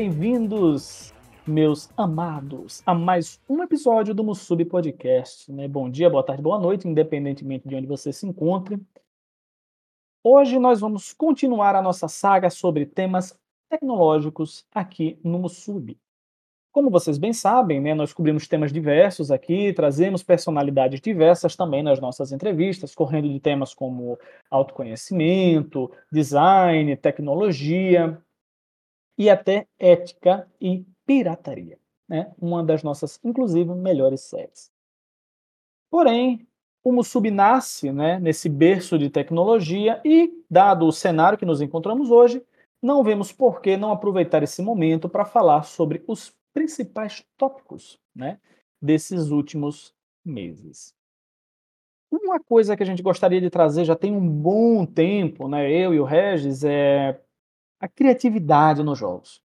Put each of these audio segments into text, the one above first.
Bem-vindos, meus amados, a mais um episódio do Musub Podcast. Né? Bom dia, boa tarde, boa noite, independentemente de onde você se encontre. Hoje nós vamos continuar a nossa saga sobre temas tecnológicos aqui no Musub. Como vocês bem sabem, né, nós cobrimos temas diversos aqui, trazemos personalidades diversas também nas nossas entrevistas, correndo de temas como autoconhecimento, design, tecnologia e até ética e pirataria. Né? Uma das nossas, inclusive, melhores séries. Porém, o Musub nasce né, nesse berço de tecnologia e, dado o cenário que nos encontramos hoje, não vemos por que não aproveitar esse momento para falar sobre os principais tópicos né, desses últimos meses. Uma coisa que a gente gostaria de trazer já tem um bom tempo, né, eu e o Regis, é a criatividade nos jogos.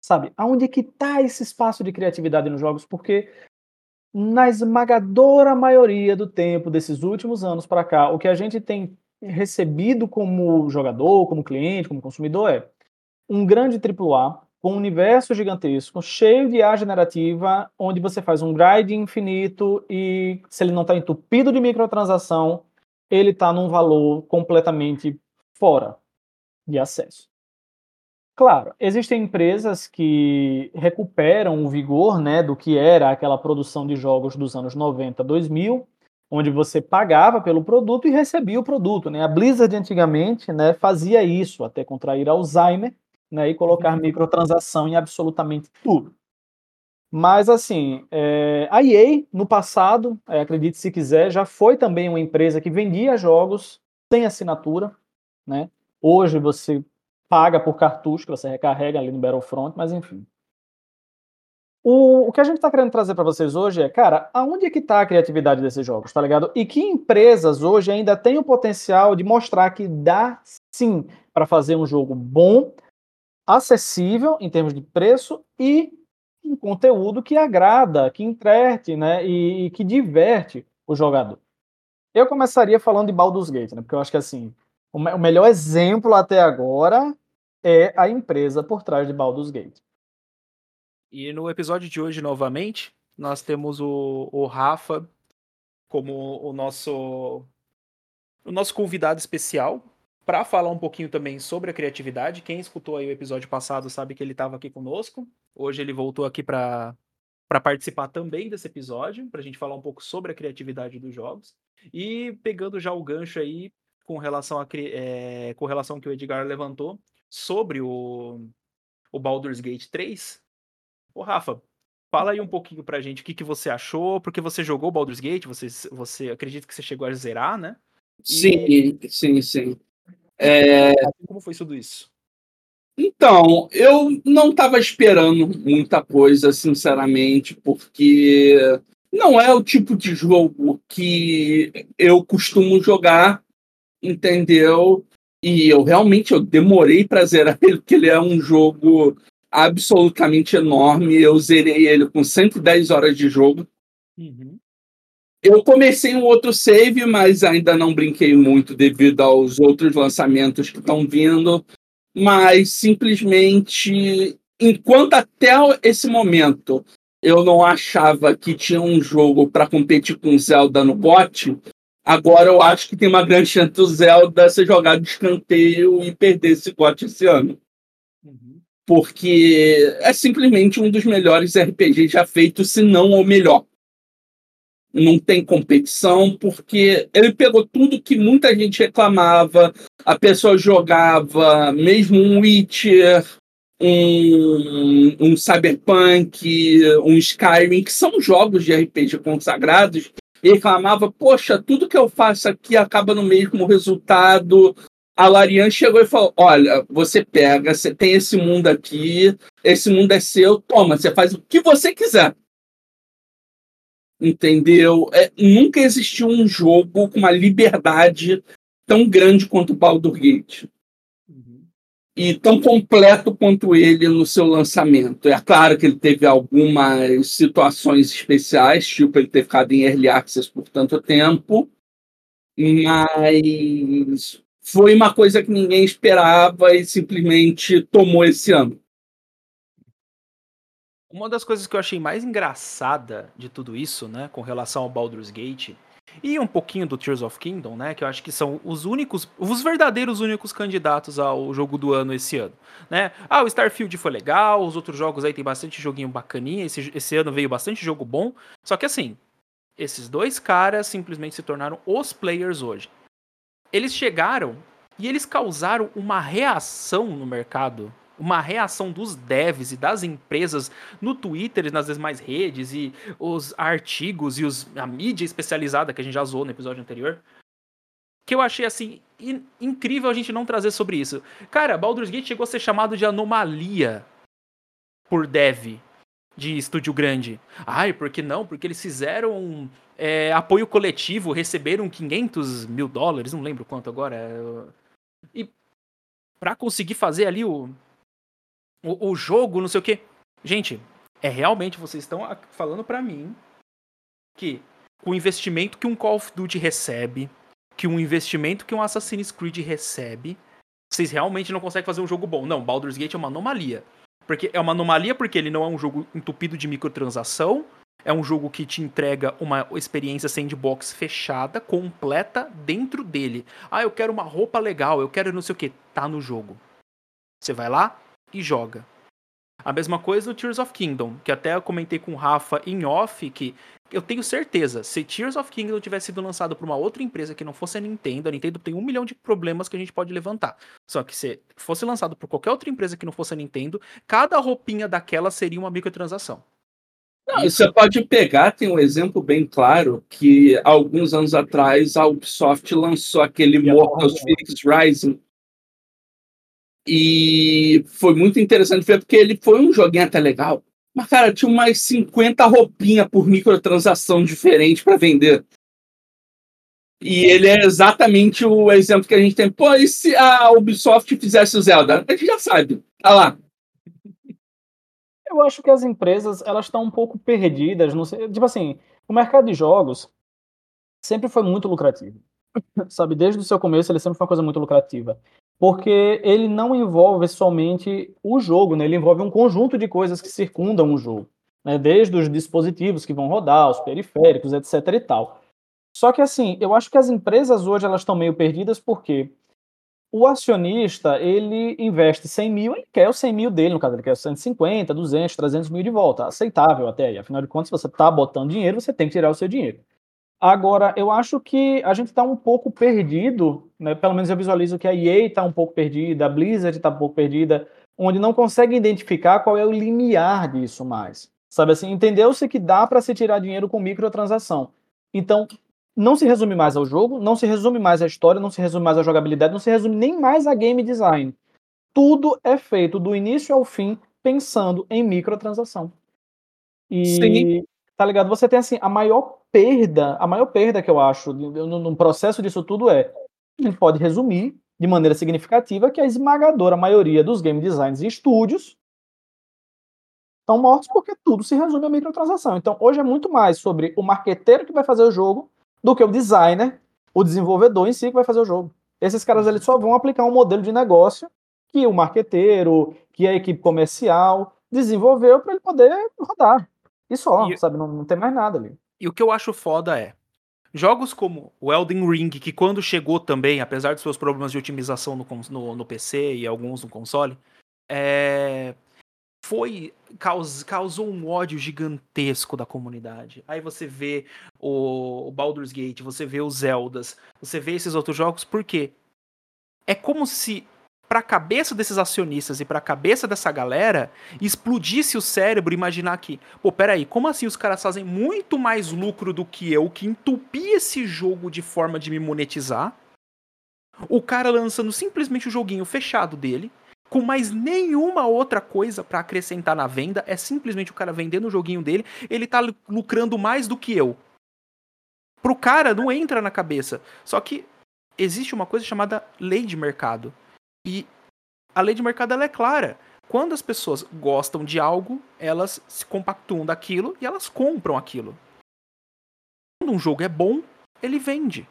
Sabe, aonde é que está esse espaço de criatividade nos jogos? Porque na esmagadora maioria do tempo desses últimos anos para cá, o que a gente tem recebido como jogador, como cliente, como consumidor é um grande AAA com um universo gigantesco, cheio de IA generativa, onde você faz um grind infinito e se ele não está entupido de microtransação, ele está num valor completamente fora de acesso. Claro, existem empresas que recuperam o vigor né, do que era aquela produção de jogos dos anos 90, 2000, onde você pagava pelo produto e recebia o produto. Né? A Blizzard antigamente né, fazia isso, até contrair Alzheimer, né, e colocar uhum. microtransação em absolutamente tudo. Mas, assim, é, a EA, no passado, é, acredite se quiser, já foi também uma empresa que vendia jogos sem assinatura. Né? Hoje você paga por cartucho que você recarrega ali no Battlefront, mas enfim. O, o que a gente está querendo trazer para vocês hoje é, cara, aonde é que está a criatividade desses jogos, tá ligado? E que empresas hoje ainda têm o potencial de mostrar que dá sim para fazer um jogo bom, acessível em termos de preço e um conteúdo que agrada, que entrete, né, e, e que diverte o jogador. Eu começaria falando de Baldur's Gate, né, porque eu acho que assim, o, o melhor exemplo até agora é a empresa por trás de Baldur's Gate. E no episódio de hoje, novamente, nós temos o, o Rafa como o nosso o nosso convidado especial para falar um pouquinho também sobre a criatividade. Quem escutou aí o episódio passado sabe que ele estava aqui conosco. Hoje ele voltou aqui para para participar também desse episódio, para a gente falar um pouco sobre a criatividade dos jogos. E pegando já o gancho aí com relação a é, com relação ao que o Edgar levantou sobre o, o Baldur's Gate 3. Ô Rafa, fala aí um pouquinho pra gente o que, que você achou, porque você jogou Baldur's Gate, você, você acredita que você chegou a zerar, né? Sim, sim, sim. É... Como foi tudo isso? Então, eu não estava esperando muita coisa, sinceramente, porque não é o tipo de jogo que eu costumo jogar, entendeu? E eu realmente eu demorei para zerar ele, porque ele é um jogo absolutamente enorme. Eu zerei ele com 110 horas de jogo. Uhum. Eu comecei um outro save, mas ainda não brinquei muito devido aos outros lançamentos que estão vindo. Mas simplesmente, enquanto até esse momento eu não achava que tinha um jogo para competir com Zelda no bot, agora eu acho que tem uma grande chance do Zelda ser jogado de escanteio e perder esse bot esse ano. Uhum. Porque é simplesmente um dos melhores RPGs já feitos, se não o melhor não tem competição, porque ele pegou tudo que muita gente reclamava, a pessoa jogava mesmo um Witcher, um, um Cyberpunk, um Skyrim, que são jogos de RPG consagrados, reclamava, poxa, tudo que eu faço aqui acaba no mesmo resultado. A Larian chegou e falou: Olha, você pega, você tem esse mundo aqui, esse mundo é seu, toma, você faz o que você quiser entendeu? É, nunca existiu um jogo com uma liberdade tão grande quanto o Baldur's Gate. E tão completo quanto ele no seu lançamento. É claro que ele teve algumas situações especiais, tipo ele ter ficado em Early Access por tanto tempo, mas foi uma coisa que ninguém esperava e simplesmente tomou esse ano. Uma das coisas que eu achei mais engraçada de tudo isso, né, com relação ao Baldur's Gate, e um pouquinho do Tears of Kingdom, né? Que eu acho que são os únicos, os verdadeiros únicos candidatos ao jogo do ano esse ano, né? Ah, o Starfield foi legal, os outros jogos aí tem bastante joguinho bacaninha, esse, esse ano veio bastante jogo bom, só que assim, esses dois caras simplesmente se tornaram os players hoje. Eles chegaram e eles causaram uma reação no mercado uma reação dos devs e das empresas no Twitter e nas demais redes e os artigos e os, a mídia especializada que a gente já zoou no episódio anterior. Que eu achei assim in, incrível a gente não trazer sobre isso. Cara, Baldur's Gate chegou a ser chamado de anomalia por dev de estúdio grande. Ai, por que não? Porque eles fizeram é, apoio coletivo, receberam 500 mil dólares, não lembro quanto agora. E para conseguir fazer ali o, o, o jogo, não sei o quê. Gente, é realmente, vocês estão falando para mim que o investimento que um Call of Duty recebe, que um investimento que um Assassin's Creed recebe, vocês realmente não conseguem fazer um jogo bom. Não, Baldur's Gate é uma anomalia. Porque é uma anomalia porque ele não é um jogo entupido de microtransação, é um jogo que te entrega uma experiência sandbox fechada, completa dentro dele. Ah, eu quero uma roupa legal, eu quero não sei o que, tá no jogo. Você vai lá, e joga. A mesma coisa no Tears of Kingdom, que até eu comentei com o Rafa em off que eu tenho certeza, se Tears of Kingdom tivesse sido lançado por uma outra empresa que não fosse a Nintendo, a Nintendo tem um milhão de problemas que a gente pode levantar. Só que se fosse lançado por qualquer outra empresa que não fosse a Nintendo, cada roupinha daquela seria uma microtransação. Não, você pode pegar, tem um exemplo bem claro, que alguns anos atrás a Ubisoft lançou aquele Mortal Phoenix Rising, e foi muito interessante ver, porque ele foi um joguinho até legal. Mas, cara, tinha umas 50 roupinhas por microtransação diferente para vender. E ele é exatamente o exemplo que a gente tem. Pô, e se a Ubisoft fizesse o Zelda? A gente já sabe. Tá lá. Eu acho que as empresas, elas estão um pouco perdidas. Não sei, tipo assim, o mercado de jogos sempre foi muito lucrativo. Sabe, desde o seu começo ele sempre foi uma coisa muito lucrativa porque ele não envolve somente o jogo, né? ele envolve um conjunto de coisas que circundam o jogo, né? desde os dispositivos que vão rodar, os periféricos, etc e tal. Só que assim, eu acho que as empresas hoje elas estão meio perdidas porque o acionista, ele investe 100 mil, ele quer os 100 mil dele, no caso, ele quer 150, 200, 300 mil de volta, aceitável até aí, afinal de contas, se você está botando dinheiro, você tem que tirar o seu dinheiro. Agora, eu acho que a gente está um pouco perdido, né? pelo menos eu visualizo que a EA está um pouco perdida, a Blizzard está um pouco perdida, onde não consegue identificar qual é o limiar disso mais. Sabe assim, entendeu-se que dá para se tirar dinheiro com microtransação. Então, não se resume mais ao jogo, não se resume mais à história, não se resume mais à jogabilidade, não se resume nem mais a game design. Tudo é feito do início ao fim pensando em microtransação. E Sim. Tá ligado? Você tem assim a maior perda, a maior perda que eu acho no, processo disso tudo é, a gente pode resumir de maneira significativa que a esmagadora maioria dos game designers e estúdios estão mortos porque tudo se resume a microtransação. Então, hoje é muito mais sobre o marqueteiro que vai fazer o jogo do que o designer, o desenvolvedor em si que vai fazer o jogo. Esses caras eles só vão aplicar um modelo de negócio que o marqueteiro, que a equipe comercial desenvolveu para ele poder rodar. E só, e... sabe? Não, não tem mais nada ali. E o que eu acho foda é. Jogos como o Elden Ring, que quando chegou também, apesar dos seus problemas de otimização no, no, no PC e alguns no console, é, foi caus, causou um ódio gigantesco da comunidade. Aí você vê o, o Baldur's Gate, você vê os Zeldas, você vê esses outros jogos, por quê? É como se para a cabeça desses acionistas e para a cabeça dessa galera explodisse o cérebro imaginar que, pô, peraí, como assim os caras fazem muito mais lucro do que eu, que entupi esse jogo de forma de me monetizar? O cara lançando simplesmente o joguinho fechado dele, com mais nenhuma outra coisa para acrescentar na venda, é simplesmente o cara vendendo o joguinho dele, ele tá lucrando mais do que eu. Pro cara não entra na cabeça. Só que existe uma coisa chamada lei de mercado e a lei de mercado ela é clara. Quando as pessoas gostam de algo, elas se compactuam daquilo e elas compram aquilo. Quando um jogo é bom, ele vende.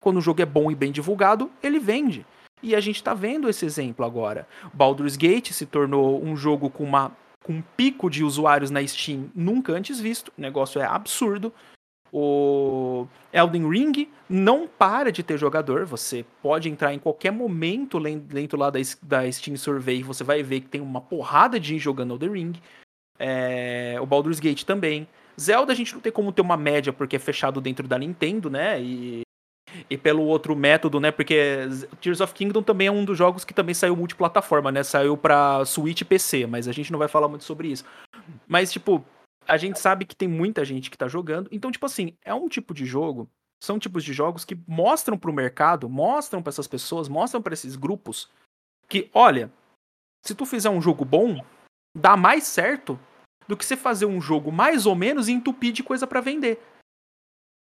Quando um jogo é bom e bem divulgado, ele vende. E a gente está vendo esse exemplo agora. Baldur's Gate se tornou um jogo com uma com um pico de usuários na Steam nunca antes visto. O negócio é absurdo. O Elden Ring não para de ter jogador. Você pode entrar em qualquer momento dentro lá da, da Steam Survey. Você vai ver que tem uma porrada de gente jogando Elden Ring. É, o Baldur's Gate também. Zelda a gente não tem como ter uma média porque é fechado dentro da Nintendo, né? E, e pelo outro método, né? Porque Tears of Kingdom também é um dos jogos que também saiu multiplataforma, né? Saiu pra Switch e PC, mas a gente não vai falar muito sobre isso. Mas, tipo, a gente sabe que tem muita gente que tá jogando. Então, tipo assim, é um tipo de jogo, são tipos de jogos que mostram pro mercado, mostram para essas pessoas, mostram para esses grupos que, olha, se tu fizer um jogo bom, dá mais certo do que você fazer um jogo mais ou menos e entupir de coisa para vender.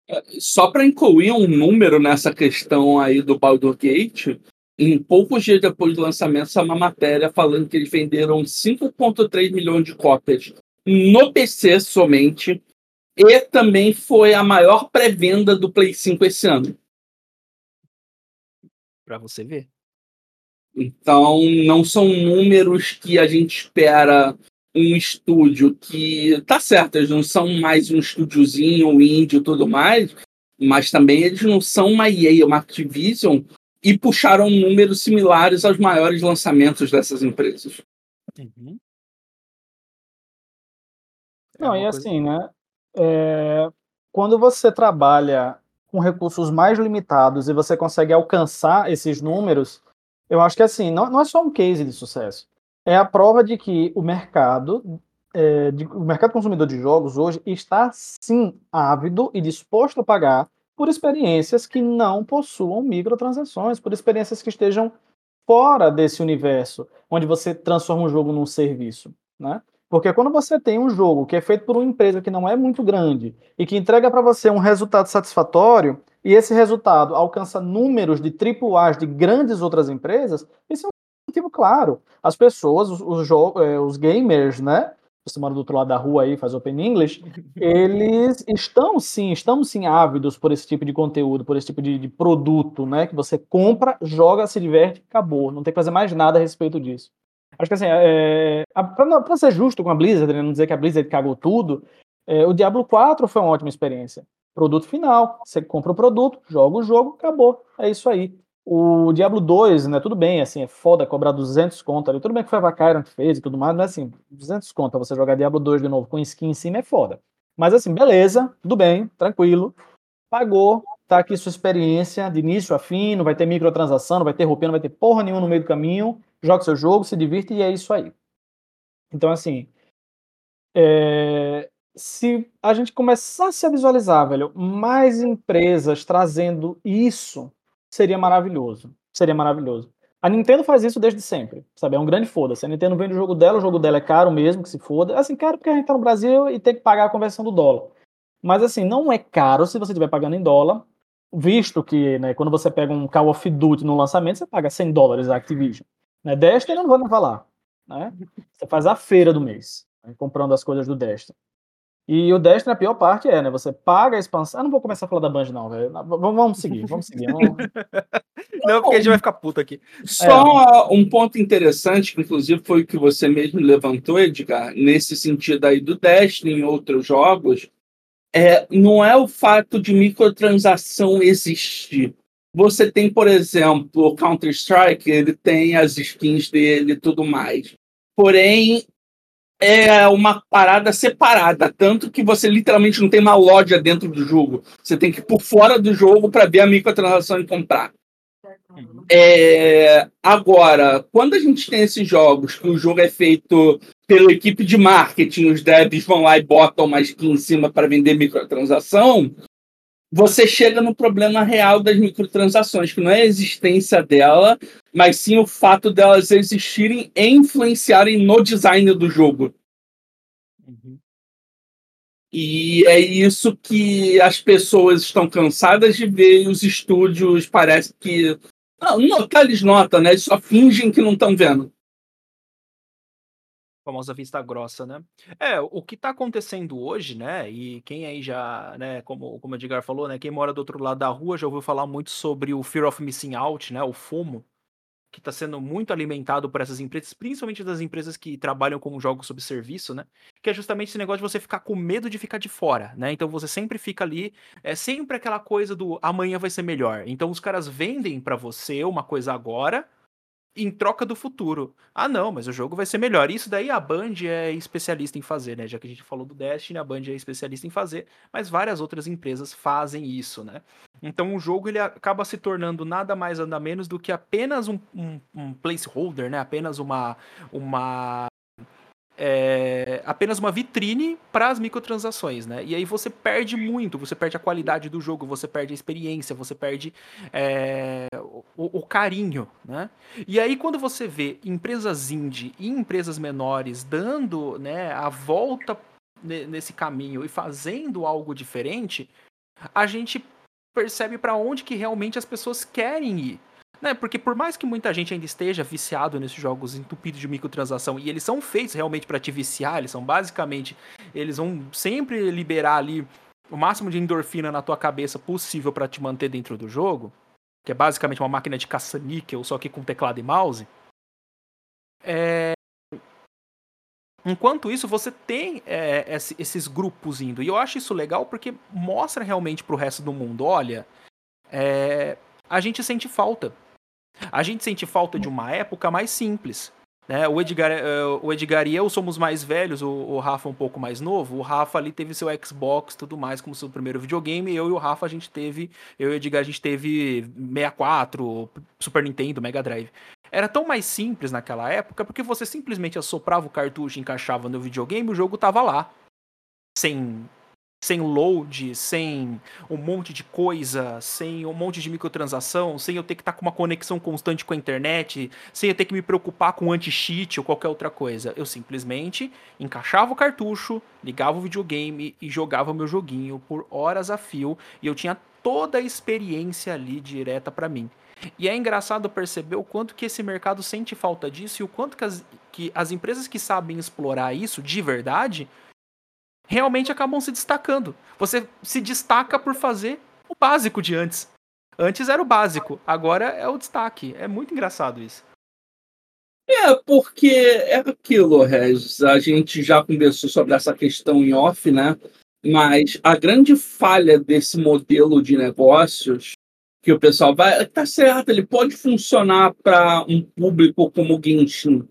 É, só para incluir um número nessa questão aí do Baldur Gate, em poucos dias depois do lançamento, saiu uma matéria falando que eles venderam 5,3 milhões de cópias no PC somente. E também foi a maior pré-venda do Play 5 esse ano. Para você ver. Então, não são números que a gente espera um estúdio que. Tá certo, eles não são mais um estúdiozinho, um indie e tudo mais, mas também eles não são uma EA, uma Activision, e puxaram números similares aos maiores lançamentos dessas empresas. Uhum. É Não, e coisa... assim, né? É, quando você trabalha com recursos mais limitados e você consegue alcançar esses números, eu acho que assim, não, não é só um case de sucesso. É a prova de que o mercado, é, de, o mercado consumidor de jogos hoje está sim ávido e disposto a pagar por experiências que não possuam microtransações, por experiências que estejam fora desse universo, onde você transforma um jogo num serviço, né? Porque quando você tem um jogo que é feito por uma empresa que não é muito grande e que entrega para você um resultado satisfatório, e esse resultado alcança números de AAA de grandes outras empresas, isso é um motivo claro. As pessoas, os, os, é, os gamers, né? Você mora do outro lado da rua aí, faz Open English, eles estão sim, estamos sim ávidos por esse tipo de conteúdo, por esse tipo de, de produto, né? Que você compra, joga, se diverte, acabou. Não tem que fazer mais nada a respeito disso. Acho que assim, é, para ser justo com a Blizzard, né, não dizer que a Blizzard cagou tudo, é, o Diablo 4 foi uma ótima experiência. Produto final, você compra o produto, joga o jogo, acabou. É isso aí. O Diablo 2, né, tudo bem, assim, é foda cobrar 200 conto ali. Tudo bem que foi a Vakyron que fez e tudo mais, mas assim, 200 conto você jogar Diablo 2 de novo com skin em cima é foda. Mas assim, beleza, tudo bem, tranquilo. Pagou, tá aqui sua experiência de início a fim, não vai ter microtransação, não vai ter roupinha, não vai ter porra nenhuma no meio do caminho joga seu jogo, se divirte e é isso aí. Então, assim, é, se a gente começasse a visualizar, velho, mais empresas trazendo isso, seria maravilhoso. Seria maravilhoso. A Nintendo faz isso desde sempre, sabe? É um grande foda-se. A Nintendo vende o jogo dela, o jogo dela é caro mesmo, que se foda. Assim, caro porque a gente tá no Brasil e tem que pagar a conversão do dólar. Mas assim, não é caro se você estiver pagando em dólar, visto que, né, quando você pega um Call of Duty no lançamento, você paga 100 dólares a Activision. Né? Destiny eu não vou nem falar. Né? Você faz a feira do mês, né? comprando as coisas do Destiny. E o Destiny, a pior parte é, né? Você paga a expansão. Eu não vou começar a falar da Band, não, velho. Vamos seguir, vamos seguir. Vamos... não, porque a gente vai ficar puto aqui. Só é. um ponto interessante, que inclusive foi o que você mesmo levantou, Edgar, nesse sentido aí do Destiny em outros jogos, é, não é o fato de microtransação existir. Você tem, por exemplo, o Counter-Strike, ele tem as skins dele e tudo mais. Porém, é uma parada separada, tanto que você literalmente não tem uma loja dentro do jogo. Você tem que ir por fora do jogo para ver a microtransação e comprar. É, agora, quando a gente tem esses jogos que o jogo é feito pela equipe de marketing, os devs vão lá e botam uma skin em cima para vender microtransação, você chega no problema real das microtransações, que não é a existência dela, mas sim o fato delas existirem e influenciarem no design do jogo. Uhum. E é isso que as pessoas estão cansadas de ver e os estúdios parece que. Não, notar eles notam, né? Eles só fingem que não estão vendo famosa vista grossa, né? É, o que tá acontecendo hoje, né? E quem aí já, né, como, como o Edgar falou, né? Quem mora do outro lado da rua já ouviu falar muito sobre o Fear of Missing Out, né? O FOMO. Que está sendo muito alimentado por essas empresas, principalmente das empresas que trabalham com jogos sob serviço, né? Que é justamente esse negócio de você ficar com medo de ficar de fora, né? Então você sempre fica ali, é sempre aquela coisa do amanhã vai ser melhor. Então os caras vendem para você uma coisa agora em troca do futuro. Ah, não, mas o jogo vai ser melhor. Isso daí a Band é especialista em fazer, né? Já que a gente falou do Destiny, a Band é especialista em fazer, mas várias outras empresas fazem isso, né? Então o jogo ele acaba se tornando nada mais nada menos do que apenas um, um, um placeholder, né? Apenas uma, uma é, apenas uma vitrine para as microtransações, né? E aí você perde muito, você perde a qualidade do jogo, você perde a experiência, você perde é, o, o, carinho, né? E aí quando você vê empresas indie e empresas menores dando né, a volta nesse caminho e fazendo algo diferente, a gente percebe para onde que realmente as pessoas querem ir. Né? Porque por mais que muita gente ainda esteja viciado nesses jogos entupidos de microtransação, e eles são feitos realmente para te viciar, eles são basicamente, eles vão sempre liberar ali o máximo de endorfina na tua cabeça possível para te manter dentro do jogo, que é basicamente uma máquina de caça-níquel, só que com teclado e mouse. É... Enquanto isso, você tem é, esses grupos indo. E eu acho isso legal porque mostra realmente pro resto do mundo: olha, é... a gente sente falta a gente sente falta de uma época mais simples. Né? O, Edgar, uh, o Edgar e eu somos mais velhos, o, o, Rafa um pouco mais novo. O Rafa ali teve seu Xbox tudo mais como seu primeiro videogame. Eu e o Rafa a gente teve, eu e o Edgar a gente teve 64, Super Nintendo, Mega Drive. Era tão mais simples naquela época porque você simplesmente assoprava o cartucho encaixava no videogame e o jogo tava lá. Sem sem load, sem um monte de coisa, sem um monte de microtransação, sem eu ter que estar tá com uma conexão constante com a internet, sem eu ter que me preocupar com anti-cheat ou qualquer outra coisa. Eu simplesmente encaixava o cartucho, ligava o videogame e jogava meu joguinho por horas a fio e eu tinha toda a experiência ali direta para mim. E é engraçado perceber o quanto que esse mercado sente falta disso e o quanto que as, que as empresas que sabem explorar isso de verdade realmente acabam se destacando. Você se destaca por fazer o básico de antes. Antes era o básico, agora é o destaque. É muito engraçado isso. É, porque é aquilo, Regis. A gente já conversou sobre essa questão em off, né? Mas a grande falha desse modelo de negócios que o pessoal vai. Tá certo, ele pode funcionar para um público como o Genshin.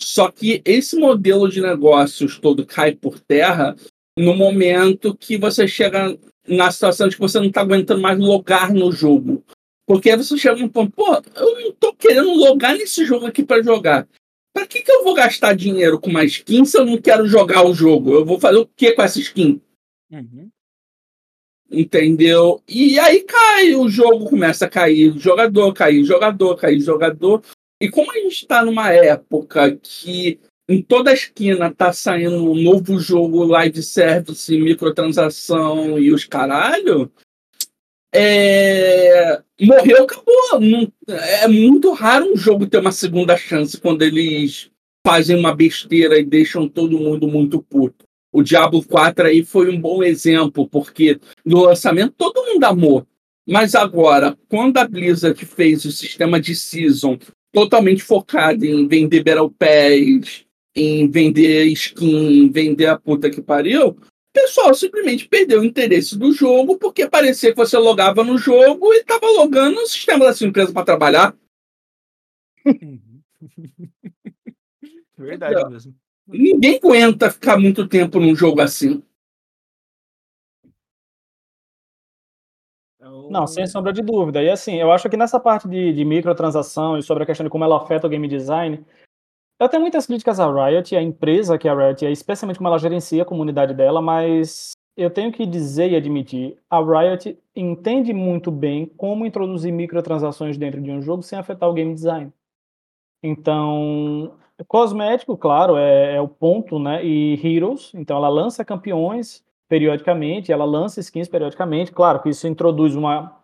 Só que esse modelo de negócios todo cai por terra no momento que você chega na situação de que você não está aguentando mais logar no jogo. Porque aí você chega no ponto, pô, eu não estou querendo logar nesse jogo aqui para jogar. Para que, que eu vou gastar dinheiro com uma skin se eu não quero jogar o jogo? Eu vou fazer o que com essa skin? Uhum. Entendeu? E aí cai, o jogo começa a cair jogador, cair jogador, cair jogador. E como a gente está numa época que em toda esquina tá saindo um novo jogo live service, microtransação e os caralho. É... Morreu, acabou. É muito raro um jogo ter uma segunda chance quando eles fazem uma besteira e deixam todo mundo muito puto. O Diablo 4 aí foi um bom exemplo, porque no lançamento todo mundo amou. Mas agora, quando a Blizzard fez o sistema de Season totalmente focado em vender Battle Pass, em vender skin, vender a puta que pariu, o pessoal simplesmente perdeu o interesse do jogo porque parecia que você logava no jogo e estava logando no sistema da sua empresa para trabalhar. Verdade então, mesmo. Ninguém aguenta ficar muito tempo num jogo assim. Não, sem sombra de dúvida. E assim, eu acho que nessa parte de, de microtransação e sobre a questão de como ela afeta o game design, eu tenho muitas críticas à Riot, a empresa que é a Riot é, especialmente como ela gerencia a comunidade dela, mas eu tenho que dizer e admitir, a Riot entende muito bem como introduzir microtransações dentro de um jogo sem afetar o game design. Então, cosmético, claro, é, é o ponto, né? E Heroes, então ela lança campeões periodicamente, ela lança skins periodicamente, claro que isso introduz uma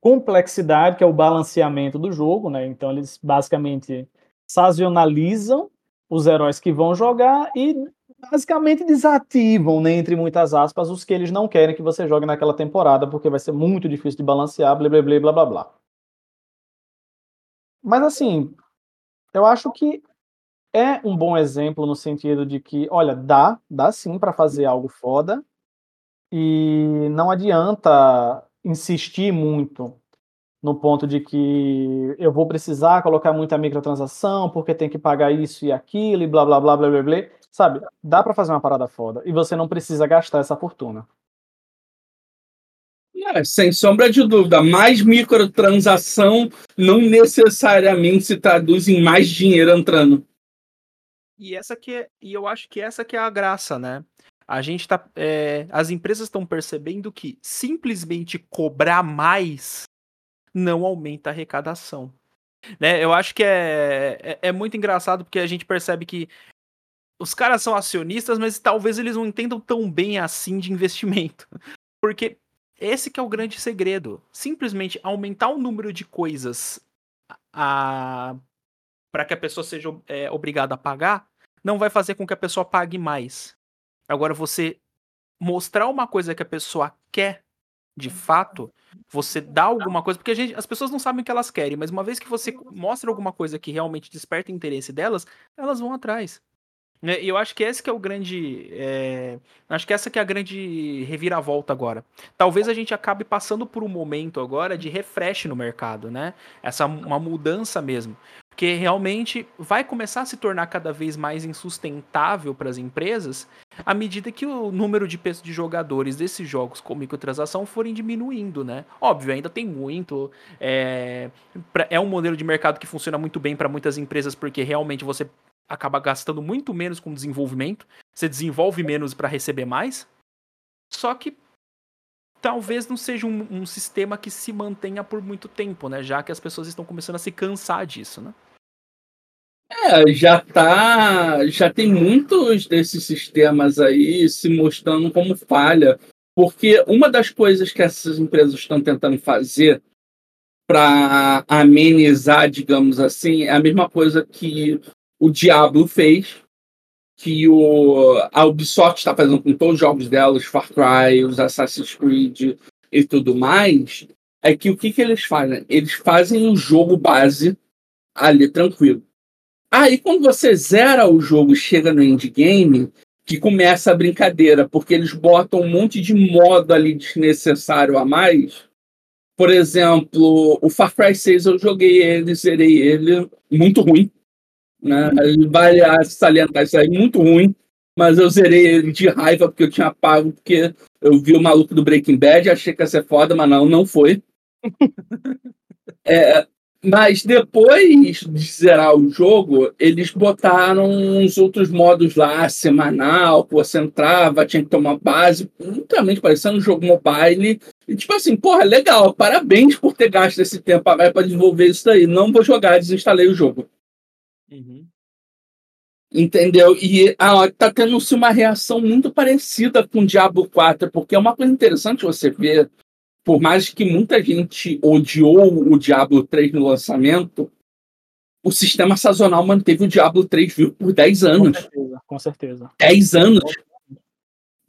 complexidade, que é o balanceamento do jogo, né? Então eles basicamente sazonalizam os heróis que vão jogar e basicamente desativam, né, entre muitas aspas, os que eles não querem que você jogue naquela temporada, porque vai ser muito difícil de balancear, blá blá blá blá blá. Mas assim, eu acho que é um bom exemplo no sentido de que, olha, dá, dá sim para fazer algo foda e não adianta insistir muito no ponto de que eu vou precisar colocar muita microtransação porque tem que pagar isso e aquilo e blá blá blá blá blá, blá. sabe? Dá para fazer uma parada foda e você não precisa gastar essa fortuna. É, sem sombra de dúvida, mais microtransação não necessariamente se traduz em mais dinheiro entrando. E essa que é, e eu acho que essa que é a graça, né? A gente tá, é, as empresas estão percebendo que simplesmente cobrar mais não aumenta a arrecadação. Né? Eu acho que é, é, é muito engraçado porque a gente percebe que os caras são acionistas, mas talvez eles não entendam tão bem assim de investimento. Porque esse que é o grande segredo. Simplesmente aumentar o número de coisas a... para que a pessoa seja é, obrigada a pagar, não vai fazer com que a pessoa pague mais. Agora, você mostrar uma coisa que a pessoa quer de fato, você dá alguma coisa, porque gente, as pessoas não sabem o que elas querem, mas uma vez que você mostra alguma coisa que realmente desperta interesse delas, elas vão atrás. Né, e eu acho que esse que é o grande. É... Acho que essa que é a grande reviravolta agora. Talvez a gente acabe passando por um momento agora de refresh no mercado, né? Essa uma mudança mesmo. Porque realmente vai começar a se tornar cada vez mais insustentável para as empresas à medida que o número de, de jogadores desses jogos com microtransação forem diminuindo, né? Óbvio, ainda tem muito. É, é um modelo de mercado que funciona muito bem para muitas empresas, porque realmente você acaba gastando muito menos com desenvolvimento, você desenvolve menos para receber mais. Só que talvez não seja um, um, sistema que se mantenha por muito tempo, né? Já que as pessoas estão começando a se cansar disso, né? É, já tá, já tem muitos desses sistemas aí se mostrando como falha, porque uma das coisas que essas empresas estão tentando fazer para amenizar, digamos assim, é a mesma coisa que o Diablo fez, que o, a Ubisoft está fazendo com todos os jogos dela, os Far Cry, os Assassin's Creed e tudo mais, é que o que, que eles fazem? Eles fazem o jogo base ali tranquilo. Aí quando você zera o jogo chega no endgame, que começa a brincadeira, porque eles botam um monte de modo ali desnecessário a mais. Por exemplo, o Far Cry 6 eu joguei ele, zerei ele, muito ruim. Né? Vale salientar isso aí, muito ruim. Mas eu zerei ele de raiva porque eu tinha pago, porque eu vi o maluco do Breaking Bad, achei que ia ser foda, mas não, não foi. é, mas depois de zerar o jogo, eles botaram uns outros modos lá, semanal, que você entrava, tinha que tomar base, literalmente parecendo um jogo mobile. E tipo assim, porra, legal, parabéns por ter gasto esse tempo para desenvolver isso daí. Não vou jogar, desinstalei o jogo. Uhum. Entendeu? E ah, tá tendo-se uma reação muito parecida com o Diablo 4, porque é uma coisa interessante você ver, por mais que muita gente odiou o Diablo 3 no lançamento, o sistema sazonal manteve o Diablo 3 vivo por 10 anos. Com certeza, com certeza. 10 anos.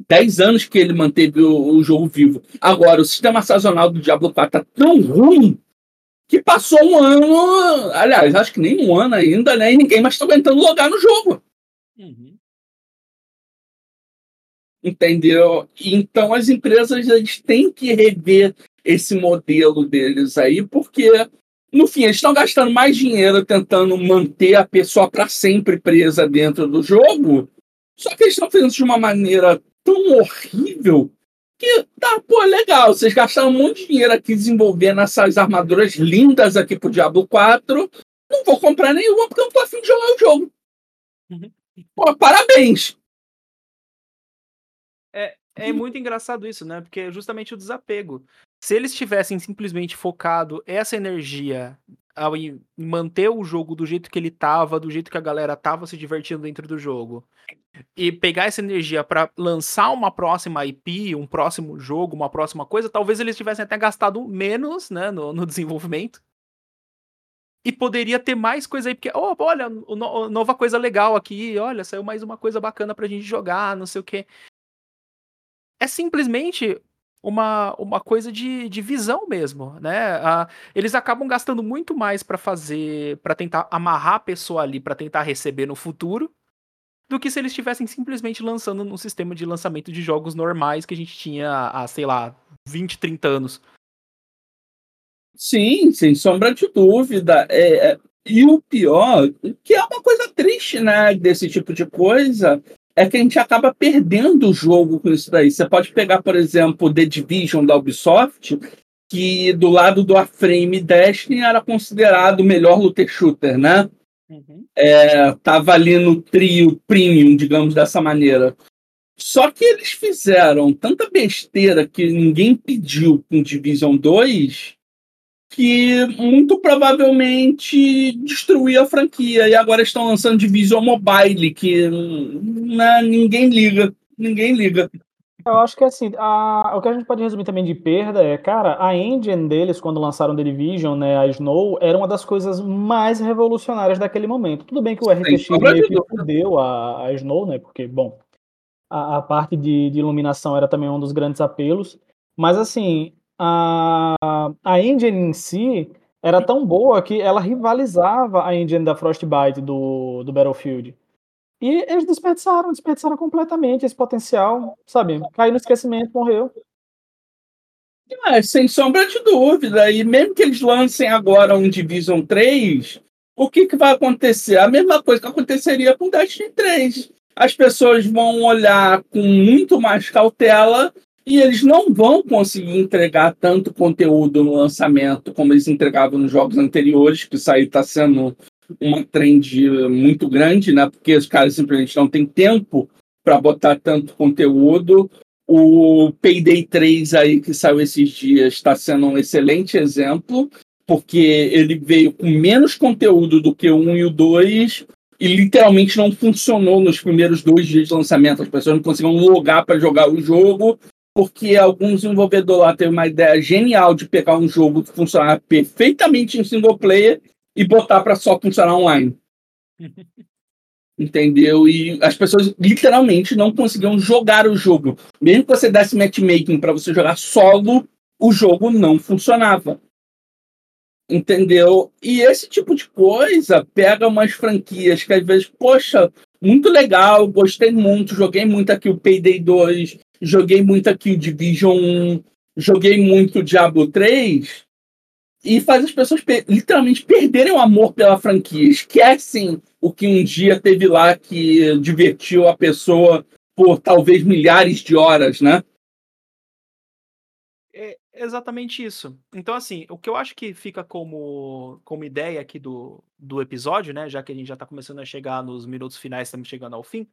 10 anos que ele manteve o, o, jogo vivo. Agora, o sistema sazonal do Diablo 4 tá tão ruim que passou um ano, aliás, acho que nem um ano ainda, né? E ninguém mais está aguentando logar no jogo. Uhum. Entendeu? Então as empresas eles têm que rever esse modelo deles aí, porque no fim eles estão gastando mais dinheiro tentando manter a pessoa para sempre presa dentro do jogo, só que eles estão fazendo isso de uma maneira tão horrível que tá, pô, legal, vocês gastaram muito dinheiro aqui desenvolvendo essas armaduras lindas aqui pro Diablo 4. Não vou comprar nenhuma porque eu não tô afim de jogar o jogo. Uhum. Pô, parabéns! É, é muito engraçado isso, né? Porque é justamente o desapego. Se eles tivessem simplesmente focado essa energia ao manter o jogo do jeito que ele tava, do jeito que a galera tava se divertindo dentro do jogo, e pegar essa energia para lançar uma próxima IP, um próximo jogo, uma próxima coisa, talvez eles tivessem até gastado menos, né, no, no desenvolvimento. E poderia ter mais coisa aí, porque, oh, olha, no, nova coisa legal aqui, olha, saiu mais uma coisa bacana pra gente jogar, não sei o quê. É simplesmente uma, uma coisa de, de visão mesmo, né? Ah, eles acabam gastando muito mais para fazer, para tentar amarrar a pessoa ali, para tentar receber no futuro, do que se eles estivessem simplesmente lançando num sistema de lançamento de jogos normais que a gente tinha há, sei lá, 20, 30 anos. Sim, sem sombra de dúvida. É, é, e o pior, que é uma coisa triste, né, desse tipo de coisa, é que a gente acaba perdendo o jogo com isso daí. Você pode pegar, por exemplo, The Division da Ubisoft, que do lado do Warframe Destiny era considerado o melhor looter shooter, né? Uhum. É, tava ali no trio premium, digamos dessa maneira. Só que eles fizeram tanta besteira que ninguém pediu com Division 2 que muito provavelmente destruiu a franquia. E agora estão lançando Division Mobile, que né, ninguém liga. Ninguém liga. Eu acho que assim, a, o que a gente pode resumir também de perda é, cara, a engine deles, quando lançaram The Division, né, a Snow, era uma das coisas mais revolucionárias daquele momento. Tudo bem que o RTX meio que fudeu a, a Snow, né, porque, bom, a, a parte de, de, iluminação era também um dos grandes apelos, mas assim, a, a engine em si era tão boa que ela rivalizava a engine da Frostbite do, do Battlefield. E eles desperdiçaram, desperdiçaram completamente esse potencial, sabe? Caiu no esquecimento, morreu. É, sem sombra de dúvida. E mesmo que eles lancem agora um Division 3, o que, que vai acontecer? A mesma coisa que aconteceria com Destiny 3. As pessoas vão olhar com muito mais cautela e eles não vão conseguir entregar tanto conteúdo no lançamento como eles entregavam nos jogos anteriores, que isso aí está sendo uma trend muito grande, né? Porque os caras simplesmente não têm tempo para botar tanto conteúdo. O Payday 3 aí que saiu esses dias está sendo um excelente exemplo, porque ele veio com menos conteúdo do que o 1 e o 2 e literalmente não funcionou nos primeiros dois dias de lançamento. As pessoas não conseguiam logar para jogar o jogo porque algum desenvolvedor lá teve uma ideia genial de pegar um jogo que funcionava perfeitamente em single player e botar para só funcionar online. Entendeu? E as pessoas literalmente não conseguiam jogar o jogo. Mesmo que você desse matchmaking para você jogar solo, o jogo não funcionava. Entendeu? E esse tipo de coisa pega umas franquias que às vezes, poxa, muito legal, gostei muito, joguei muito aqui o Payday 2, joguei muito aqui o Division 1, joguei muito o Diablo 3, e faz as pessoas literalmente perderem o amor pela franquia, esquecem o que um dia teve lá que divertiu a pessoa por talvez milhares de horas, né? É exatamente isso. Então, assim, o que eu acho que fica como, como ideia aqui do, do episódio, né? Já que a gente já está começando a chegar nos minutos finais, estamos chegando ao fim,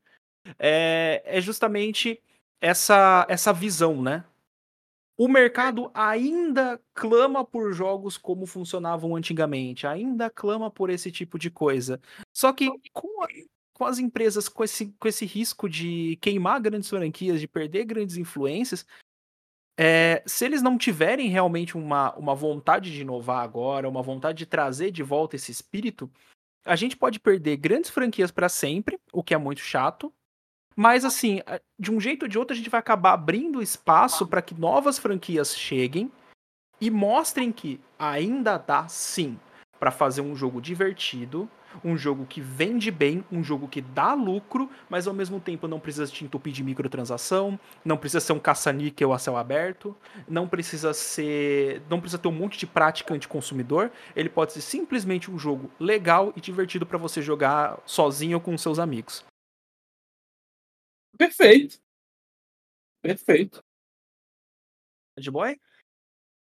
é, é justamente essa, essa visão, né? O mercado ainda clama por jogos como funcionavam antigamente, ainda clama por esse tipo de coisa. Só que com, a, com as empresas com esse, com esse risco de queimar grandes franquias, de perder grandes influências, é, se eles não tiverem realmente uma, uma vontade de inovar agora, uma vontade de trazer de volta esse espírito, a gente pode perder grandes franquias para sempre, o que é muito chato, mas assim, de um jeito ou de outro, a gente vai acabar abrindo espaço para que novas franquias cheguem e mostrem que ainda dá sim para fazer um jogo divertido, um jogo que vende bem, um jogo que dá lucro, mas ao mesmo tempo não precisa te entupir de microtransação, não precisa ser um caça-níquel a céu aberto, não precisa ser, não precisa ter um monte de prática anti-consumidor, ele pode ser simplesmente um jogo legal e divertido para você jogar sozinho ou com seus amigos. Perfeito. Perfeito. De boy?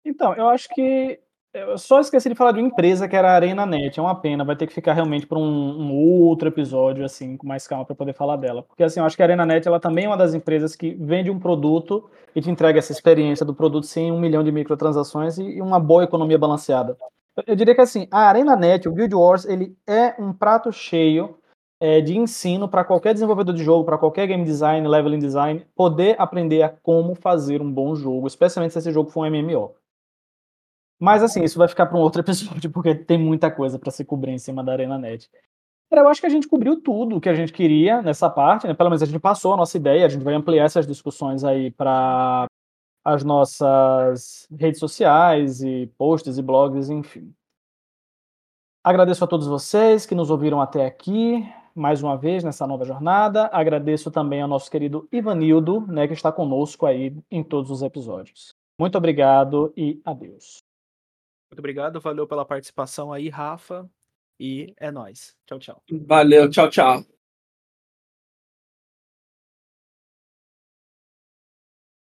Então, eu acho que eu só esqueci de falar de uma empresa que era a Arena Net. É uma pena, vai ter que ficar realmente para um, um, outro episódio assim, com mais calma para poder falar dela. Porque assim, eu acho que a Arena Net ela também é uma das empresas que vende um produto e te entrega essa experiência do produto sem um milhão de microtransações e, e uma boa economia balanceada. Eu, diria que assim, a Arena Net, o Guild Wars, ele é um prato cheio é, de ensino para qualquer desenvolvedor de jogo, para qualquer game design, leveling design, poder aprender a como fazer um bom jogo, especialmente se esse jogo for um MMO. Mas assim, isso vai ficar para um outro episódio, porque tem muita coisa para se cobrir em cima da Arena Net. Eu acho que a gente cobriu tudo o que a gente queria nessa parte, né? Pelo menos a gente passou a nossa ideia, a gente vai ampliar essas discussões aí para as nossas redes sociais e posts e blogs, enfim. Agradeço a todos vocês que nos ouviram até aqui, mais uma vez nessa nova jornada. Agradeço também ao nosso querido Ivanildo, né, que está conosco aí em todos os episódios. Muito obrigado e adeus. Muito obrigado, valeu pela participação aí, Rafa. E é nós. Tchau, tchau. Valeu, tchau, tchau.